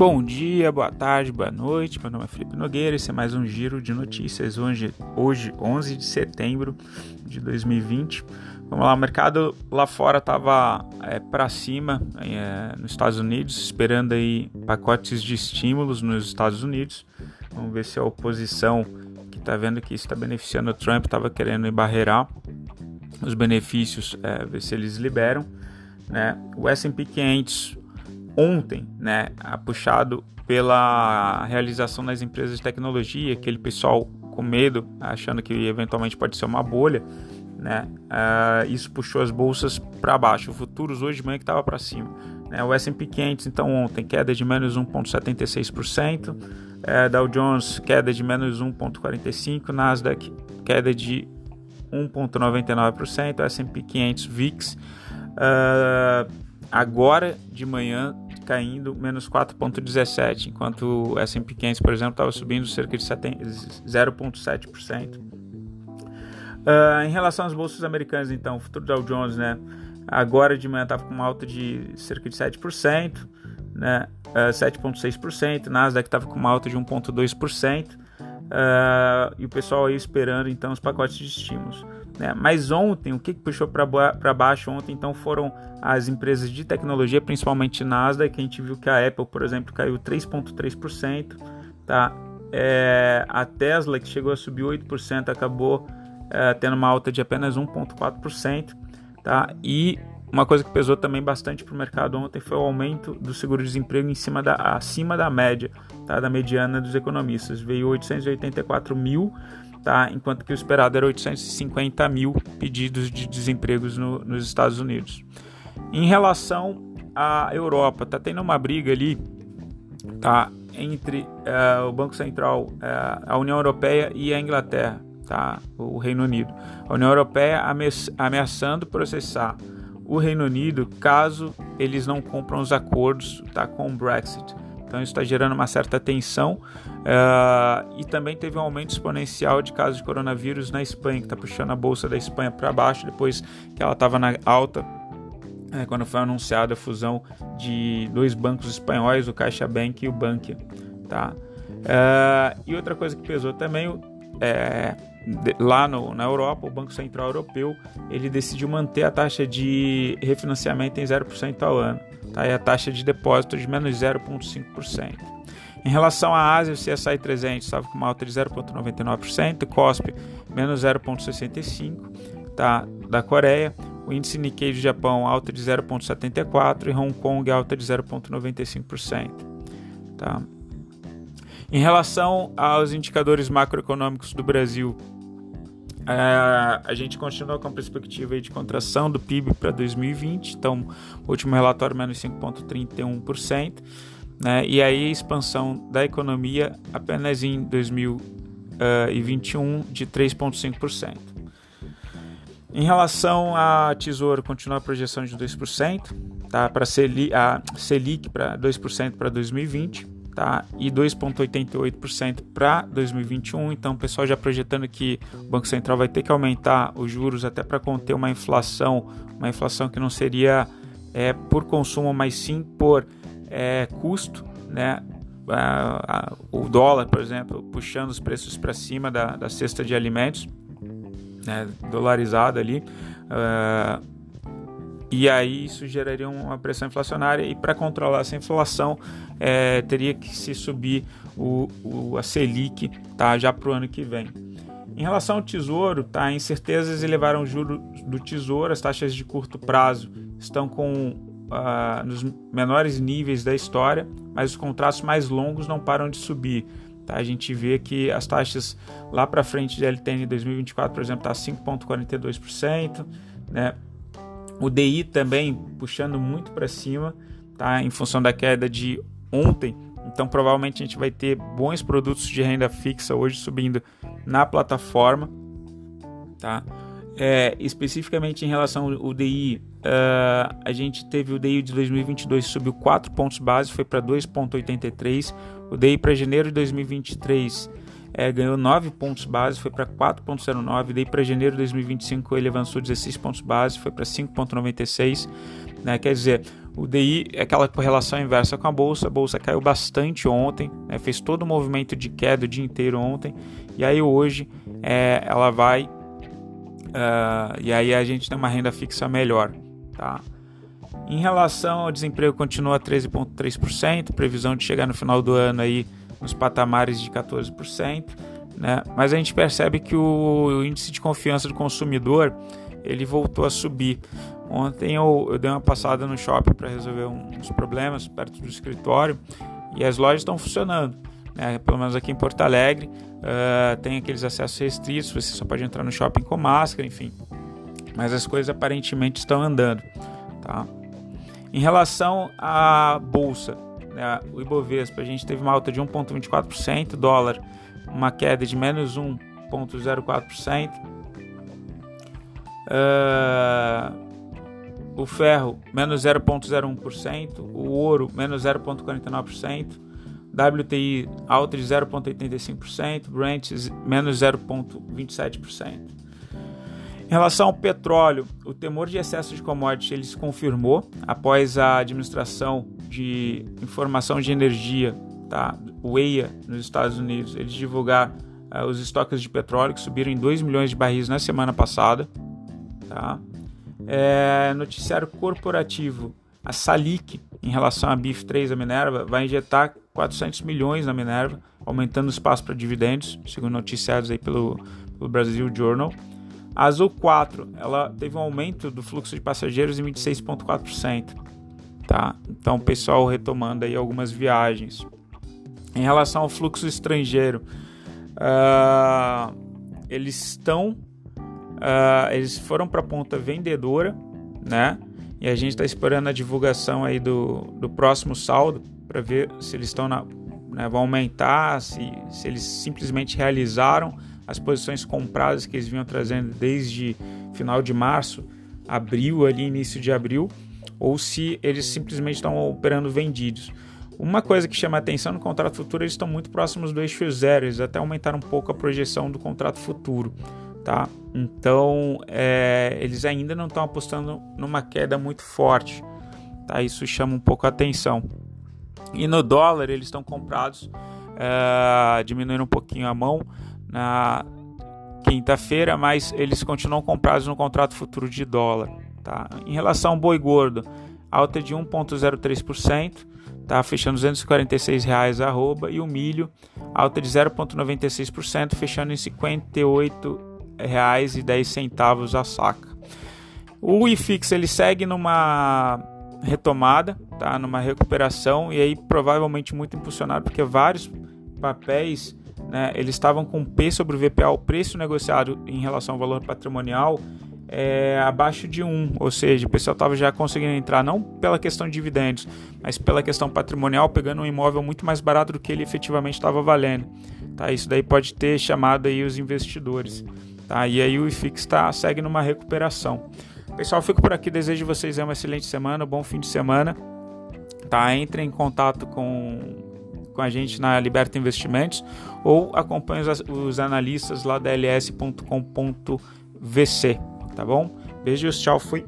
Bom dia, boa tarde, boa noite. Meu nome é Felipe Nogueira. Esse é mais um giro de notícias. Hoje, hoje 11 de setembro de 2020. Vamos lá, o mercado lá fora estava é, para cima é, nos Estados Unidos, esperando aí pacotes de estímulos nos Estados Unidos. Vamos ver se a oposição que está vendo que isso está beneficiando o Trump estava querendo embarrear os benefícios, é, ver se eles liberam. Né? O S&P 500 ontem, né, puxado pela realização das empresas de tecnologia, aquele pessoal com medo, achando que eventualmente pode ser uma bolha, né, uh, isso puxou as bolsas para baixo. O futuros hoje de manhã que estava para cima. Né, o S&P 500 então ontem queda de menos 1,76%, é, Dow Jones queda de menos 1,45%, Nasdaq queda de 1,99%, S&P 500 VIX uh, agora de manhã caindo menos 4,17, enquanto o S&P 500, por exemplo, estava subindo cerca de 0,7%. Uh, ah, em relação às bolsas americanas, então, o futuro Dow Jones, né, agora de manhã estava com uma alta de cerca de 7%, né, uh, 7,6%, Nasdaq estava com uma alta de 1,2%, uh, e o pessoal aí esperando então os pacotes de estímulos. Né? Mas ontem, o que, que puxou para baixo ontem, então, foram as empresas de tecnologia, principalmente Nasdaq, que a gente viu que a Apple, por exemplo, caiu 3,3%, tá? É, a Tesla, que chegou a subir 8%, acabou é, tendo uma alta de apenas 1,4%, tá? E uma coisa que pesou também bastante para o mercado ontem foi o aumento do seguro-desemprego em cima da, acima da média, tá? da mediana dos economistas. Veio 884 mil tá? enquanto que o esperado era 850 mil pedidos de desempregos no, nos Estados Unidos. Em relação à Europa, tá tendo uma briga ali tá? entre uh, o Banco Central, uh, a União Europeia e a Inglaterra, tá? o Reino Unido. A União Europeia ameaçando processar o Reino Unido caso eles não cumpram os acordos tá? com o Brexit. Então isso está gerando uma certa tensão uh, e também teve um aumento exponencial de casos de coronavírus na Espanha, que está puxando a bolsa da Espanha para baixo depois que ela estava na alta é, quando foi anunciada a fusão de dois bancos espanhóis, o CaixaBank e o Bankia, tá? Uh, e outra coisa que pesou também é, lá no, na Europa, o Banco Central Europeu ele decidiu manter a taxa de refinanciamento em 0% ao ano tá? e a taxa de depósito de menos 0,5%. Em relação à Ásia, o CSI 300 estava com uma alta de 0,99%, COSP menos 0,65%, tá? da Coreia, o índice Nikkei do Japão alta de 0,74% e Hong Kong alta de 0,95%. Tá? Em relação aos indicadores macroeconômicos do Brasil, é, a gente continua com a perspectiva de contração do PIB para 2020, então último relatório menos 5,31%, né, e aí expansão da economia apenas em 2021 de 3,5%. Em relação a Tesouro, continua a projeção de 2%, tá, para a Selic para 2% para 2020 tá? e 2,88% para 2021. Então, o pessoal já projetando que o Banco Central vai ter que aumentar os juros até para conter uma inflação, uma inflação que não seria é, por consumo, mas sim por é, custo, né? o dólar, por exemplo, puxando os preços para cima da, da cesta de alimentos, né, dolarizado ali. Uh, e aí isso geraria uma pressão inflacionária e para controlar essa inflação é, teria que se subir o, o, a Selic tá, já para o ano que vem. Em relação ao tesouro, tá, incertezas elevaram o juro do tesouro, as taxas de curto prazo estão com uh, nos menores níveis da história, mas os contratos mais longos não param de subir. Tá? A gente vê que as taxas lá para frente de LTN 2024, por exemplo, está 5,42%, né? O DI também puxando muito para cima, tá? Em função da queda de ontem. Então, provavelmente a gente vai ter bons produtos de renda fixa hoje subindo na plataforma, tá? É, especificamente em relação ao DI, uh, ah, a gente teve o DI de 2022 subiu 4 pontos base, foi para 2,83. O DI para janeiro de 2023 é, ganhou 9 pontos base, foi para 4,09. Daí para janeiro de 2025 ele avançou 16 pontos base, foi para 5,96. Né? Quer dizer, O DI é aquela correlação inversa com a bolsa. A bolsa caiu bastante ontem, né? fez todo o movimento de queda o dia inteiro ontem. E aí hoje é, ela vai. Uh, e aí a gente tem uma renda fixa melhor. Tá? Em relação ao desemprego, continua 13,3%, previsão de chegar no final do ano aí nos patamares de 14%, né? Mas a gente percebe que o índice de confiança do consumidor ele voltou a subir. Ontem eu, eu dei uma passada no shopping para resolver uns problemas perto do escritório e as lojas estão funcionando. Né? Pelo menos aqui em Porto Alegre uh, tem aqueles acessos restritos, você só pode entrar no shopping com máscara, enfim. Mas as coisas aparentemente estão andando. Tá? Em relação à bolsa, o Ibovespa, a gente teve uma alta de 1,24%, dólar uma queda de menos 1,04%, uh, o ferro menos 0,01%, o ouro menos 0,49%, WTI alta de 0,85%, Brent menos 0,27%. Em relação ao petróleo, o temor de excesso de commodity ele se confirmou após a administração de informação de energia, tá? o EIA, nos Estados Unidos, eles divulgar uh, os estoques de petróleo que subiram em 2 milhões de barris na semana passada. Tá? É, noticiário corporativo, a Salic, em relação à BIF3, a Minerva, vai injetar 400 milhões na Minerva, aumentando o espaço para dividendos, segundo noticiados aí pelo, pelo Brasil Journal. A Azul 4, ela teve um aumento do fluxo de passageiros em 26,4%. Tá? Então, o pessoal retomando aí algumas viagens. Em relação ao fluxo estrangeiro, uh, eles estão, uh, eles foram para a ponta vendedora, né? E a gente está esperando a divulgação aí do, do próximo saldo para ver se eles estão na, né, vão aumentar, se, se eles simplesmente realizaram as posições compradas que eles vinham trazendo desde final de março, abril, ali início de abril, ou se eles simplesmente estão operando vendidos. Uma coisa que chama atenção no contrato futuro, eles estão muito próximos do eixo zero, eles até aumentaram um pouco a projeção do contrato futuro, tá? Então, é, eles ainda não estão apostando numa queda muito forte, tá? Isso chama um pouco a atenção. E no dólar, eles estão comprados, é, diminuindo um pouquinho a mão, na quinta-feira, mas eles continuam comprados no contrato futuro de dólar. Tá? Em relação ao boi gordo, alta de 1,03%, tá? fechando 246 reais arroba, e o milho, alta de 0,96%, fechando em R$ 58,10 a saca. O IFIX ele segue numa retomada, tá? numa recuperação, e aí provavelmente muito impulsionado, porque vários papéis né, eles estavam com P sobre o VPA, o preço negociado em relação ao valor patrimonial, é, abaixo de 1, ou seja, o pessoal estava já conseguindo entrar não pela questão de dividendos, mas pela questão patrimonial, pegando um imóvel muito mais barato do que ele efetivamente estava valendo. Tá? Isso daí pode ter chamado aí os investidores. Tá? E aí o IFIX tá, segue numa recuperação. Pessoal, fico por aqui. Desejo vocês uma excelente semana, um bom fim de semana. Tá? Entre em contato com com a gente na Liberta Investimentos ou acompanhe os, os analistas lá da ls.com.vc, tá bom? Beijos, tchau, fui.